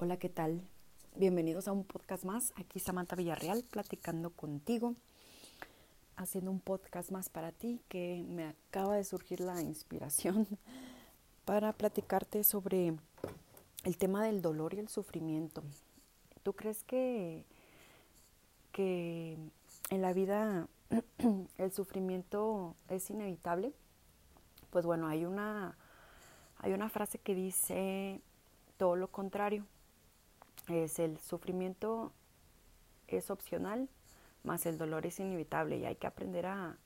Hola, ¿qué tal? Bienvenidos a un podcast más. Aquí Samantha Villarreal platicando contigo, haciendo un podcast más para ti que me acaba de surgir la inspiración para platicarte sobre el tema del dolor y el sufrimiento. ¿Tú crees que, que en la vida el sufrimiento es inevitable? Pues bueno, hay una, hay una frase que dice todo lo contrario es el sufrimiento es opcional, más el dolor es inevitable y hay que aprender a,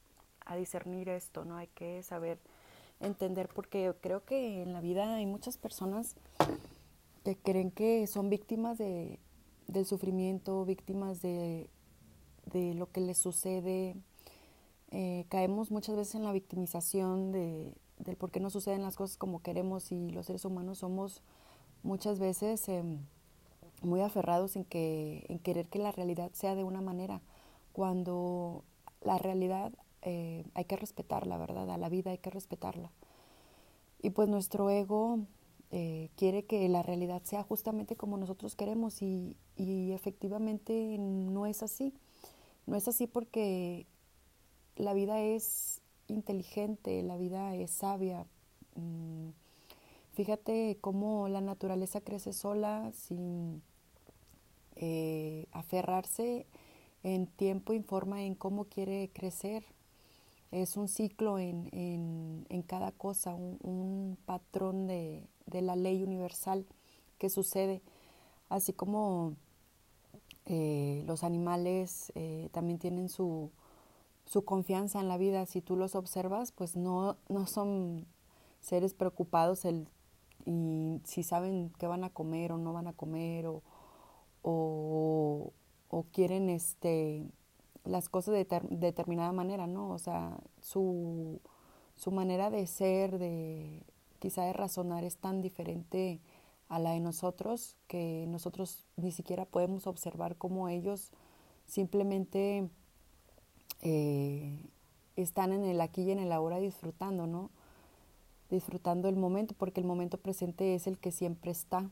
discernir esto, ¿no? Hay que saber entender porque creo que en la vida hay muchas personas que creen que son víctimas de, del sufrimiento, víctimas de, de lo que les sucede. Eh, caemos muchas veces en la victimización de, del por qué no suceden las cosas como queremos y los seres humanos somos muchas veces... Em, muy aferrados en, que, en querer que la realidad sea de una manera, cuando la realidad eh, hay que respetarla, ¿verdad? A la vida hay que respetarla. Y pues nuestro ego eh, quiere que la realidad sea justamente como nosotros queremos y, y, efectivamente no es así. No es así porque la vida es inteligente, la vida es sabia. Mm, fíjate cómo la naturaleza crece sola sin eh, aferrarse en tiempo y forma en cómo quiere crecer. Es un ciclo en, en, cada cosa, un, patrón de, de, la ley universal que sucede, así como eh, los animales eh, también tienen su, su confianza en la vida. Si tú los observas, pues no, no son seres preocupados el, y si saben qué van a comer o no van a comer o, o, quieren este, las cosas de determinada manera, ¿no? O sea, su, su manera de ser, de quizá de razonar es tan diferente a la de nosotros que nosotros ni siquiera podemos observar cómo ellos simplemente eh, están en el aquí y en el ahora disfrutando, ¿no? Disfrutando el momento, porque el momento presente es el que siempre está.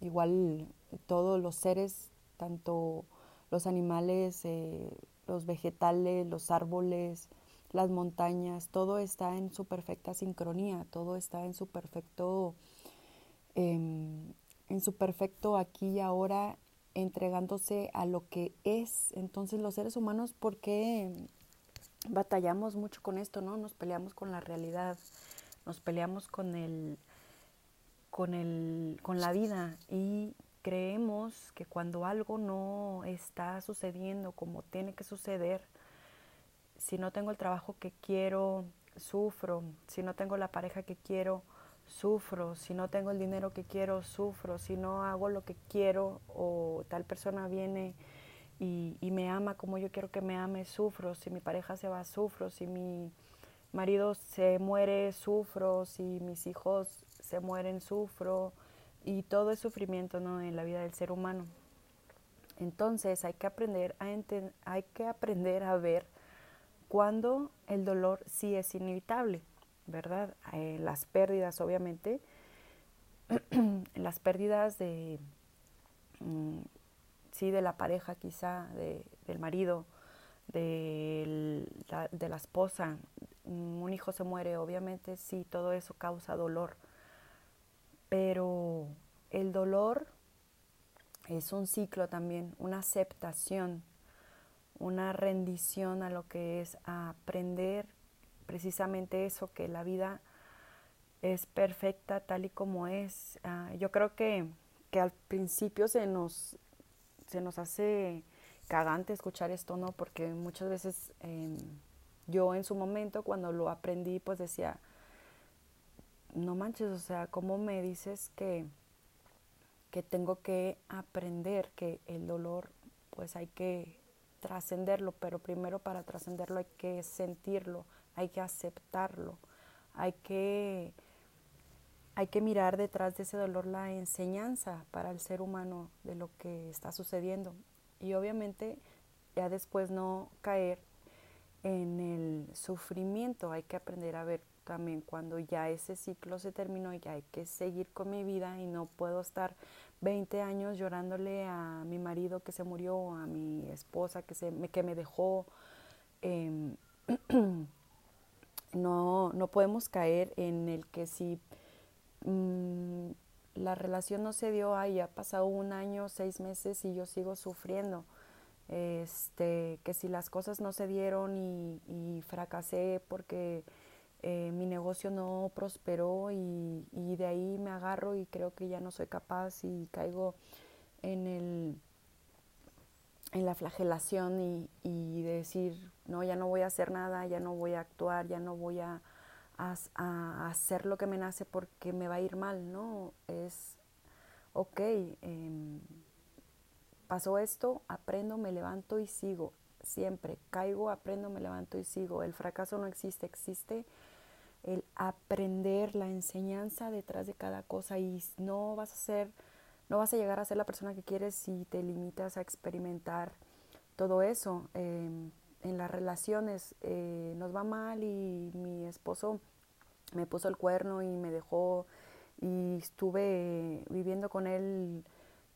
Igual todos los seres, tanto los animales, eh, los vegetales, los árboles, las montañas, todo está en su perfecta sincronía, todo está en su perfecto, em, en su perfecto aquí y ahora, entregándose a lo que es. Entonces los seres humanos, ¿por qué batallamos mucho con esto, no? Nos peleamos con la realidad, nos peleamos con el, con el, con la vida y creemos que cuando algo no está sucediendo como tiene que suceder, si no tengo el trabajo que quiero, sufro, si no tengo la pareja que quiero, sufro, si no tengo el dinero que quiero, sufro, si no hago lo que quiero o tal persona viene y, me ama como yo quiero que me ame, sufro, si mi pareja se va, sufro, si mi marido se muere, sufro, si mis hijos se mueren, sufro, y todo es sufrimiento ¿no? en la vida del ser humano. Entonces hay que aprender a, hay que aprender a ver cuando el dolor sí es inevitable, ¿verdad? Eh, las pérdidas, obviamente, las pérdidas de, mm, sí, de la pareja quizá, de, del marido, de de la esposa, un hijo se muere, obviamente sí, todo eso causa dolor pero el dolor es un ciclo también, una aceptación, una rendición a lo que es aprender precisamente eso, que la vida es perfecta tal y como es. Ah, yo creo que, que, al principio se nos, se nos hace cagante escuchar esto, ¿no? Porque muchas veces em, yo en su momento cuando lo aprendí pues decía, no manches, o sea, ¿cómo me dices que, que tengo que aprender que el dolor, pues hay que trascenderlo, pero primero para trascenderlo hay que sentirlo, hay que aceptarlo, hay que, hay que mirar detrás de ese dolor la enseñanza para el ser humano de lo que está sucediendo. Y obviamente ya después no caer en el sufrimiento, hay que aprender a ver también cuando ya ese ciclo se terminó, ya hay que seguir con mi vida y no puedo estar 20 años llorándole a mi marido que se murió, a mi esposa que, se, que me dejó. Em, no, no podemos caer en el que si mm, la relación no se dio, ay, ha pasado un año, seis meses y yo sigo sufriendo. Este, que si las cosas no se dieron y, fracasé porque eh, mi negocio no prosperó y, y, de ahí me agarro y creo que ya no soy capaz y caigo en el en la flagelación y, y decir no ya no voy a hacer nada ya no voy a actuar ya no voy a, a, hacer lo que me nace porque me va a ir mal, ¿no? Es, ok, em, pasó esto, aprendo, me levanto y sigo. Siempre caigo, aprendo, me levanto y sigo. El fracaso no existe, existe el aprender, la enseñanza detrás de cada cosa y no vas a ser, no vas a llegar a ser la persona que quieres si te limitas a experimentar todo eso. Em, en las relaciones eh, nos va mal y mi esposo me puso el cuerno y me dejó y estuve viviendo con él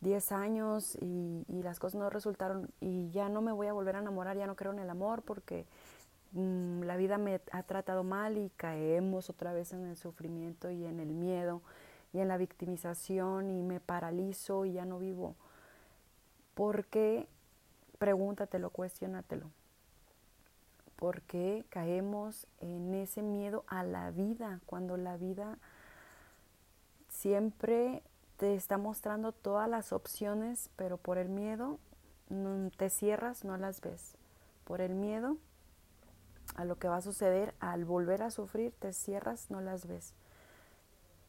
10 años y, las cosas no resultaron y ya no me voy a volver a enamorar, ya no creo en el amor porque mm, la vida me ha tratado mal y caemos otra vez en el sufrimiento y en el miedo y en la victimización y me paralizo y ya no vivo. ¿Por qué? Pregúntatelo, cuestionatelo. ¿Por qué caemos en ese miedo a la vida cuando la vida siempre te está mostrando todas las opciones, pero por el miedo te cierras, no las ves. Por el miedo a lo que va a suceder al volver a sufrir, te cierras, no las ves.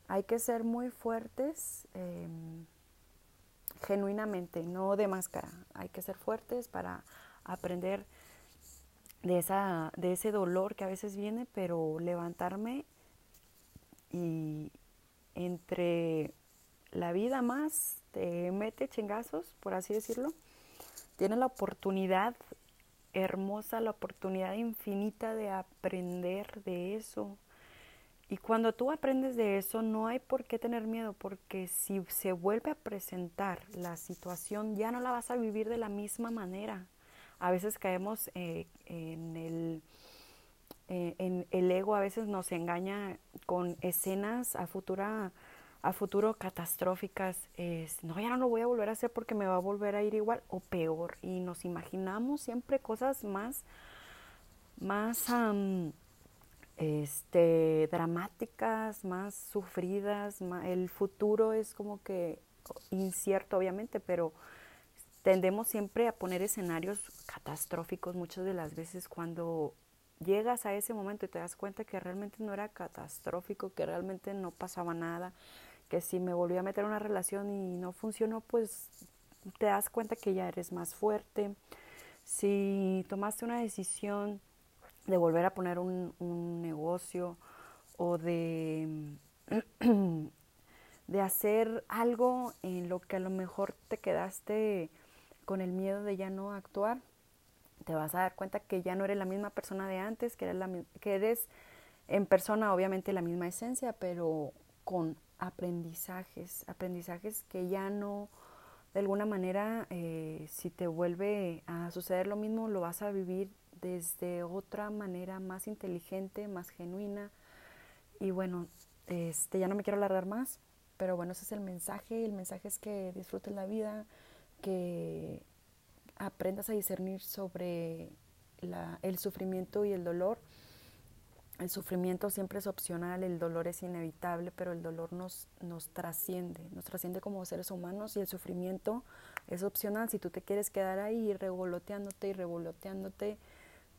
Hay que ser muy fuertes em, genuinamente, no de máscara. Hay que ser fuertes para aprender de, esa, de ese dolor que a veces viene, pero levantarme y entre la vida más te mete chingazos, por así decirlo, tienes la oportunidad hermosa, la oportunidad infinita de aprender de eso. Y cuando tú aprendes de eso, no hay por qué tener miedo, porque si se vuelve a presentar la situación, ya no la vas a vivir de la misma manera a veces caemos eh, en, el, eh, en el ego, a veces nos engaña con escenas a futura a futuro catastróficas, es, no, ya no lo voy a volver a hacer porque me va a volver a ir igual o peor. Y nos imaginamos siempre cosas más, más este, dramáticas, más sufridas. el futuro es como que incierto, obviamente, pero tendemos siempre a poner escenarios catastróficos muchas de las veces cuando llegas a ese momento y te das cuenta que realmente no era catastrófico, que realmente no pasaba nada, que si me volví a meter en una relación y no funcionó, pues te das cuenta que ya eres más fuerte. Si tomaste una decisión de volver a poner un, un negocio o de de hacer algo en lo que a lo mejor te quedaste con el miedo de ya no actuar, te vas a dar cuenta que ya no eres la misma persona de antes, eres, la, que eres en persona obviamente la misma esencia, pero con aprendizajes, aprendizajes que ya no, de alguna manera, eh, si te vuelve a suceder lo mismo, lo vas a vivir desde otra manera más inteligente, más genuina. Y bueno, este, ya no me quiero alargar más, pero bueno, ese es el mensaje. El mensaje es que disfrutes la vida, que aprendas a discernir sobre el sufrimiento y el dolor. El sufrimiento siempre es opcional, el dolor es inevitable, pero el dolor nos, nos trasciende, nos trasciende como seres humanos y el sufrimiento es opcional. Si tú te quieres quedar ahí revoloteándote y revoloteándote,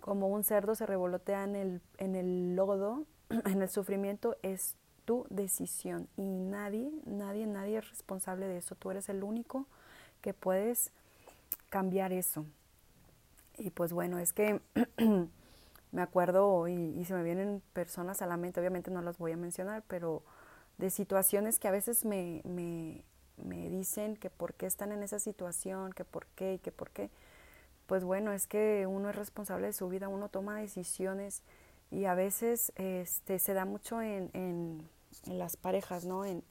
como un cerdo se revolotea en el, en el lodo, en el sufrimiento, es tu decisión y nadie, nadie, nadie es responsable de eso. Tú eres el único que puedes cambiar eso. Y pues bueno, es que me acuerdo y, y, se me vienen personas a la mente, obviamente no las voy a mencionar, pero de situaciones que a veces me, me, me dicen que por qué están en esa situación, que por qué y que por qué. Pues bueno, es que uno es responsable de su vida, uno toma decisiones y a veces este, se da mucho en, en, en las parejas, ¿no? En,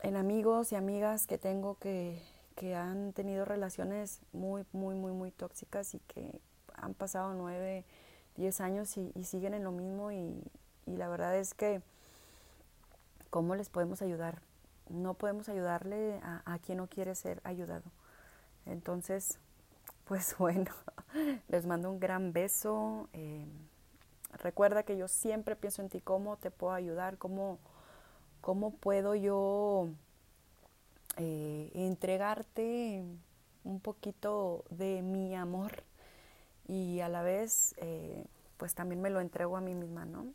en amigos y amigas que tengo que, que han tenido relaciones muy, muy, muy, muy tóxicas y que han pasado nueve, diez años y, siguen en lo mismo y, la verdad es que, ¿cómo les podemos ayudar? No podemos ayudarle a, quien no quiere ser ayudado. Entonces, pues bueno, les mando un gran beso. Eh, recuerda que yo siempre pienso en ti, cómo te puedo ayudar, cómo, cómo puedo yo eh, entregarte un poquito de mi amor y a la vez eh, pues también me lo entrego a mí misma, ¿no?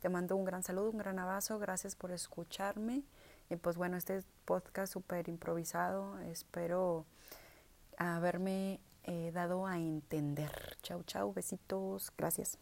Te mando un gran saludo, un gran abrazo, gracias por escucharme y pues bueno, este podcast súper improvisado, espero haberme eh, dado a entender. Chau, chau, besitos, gracias.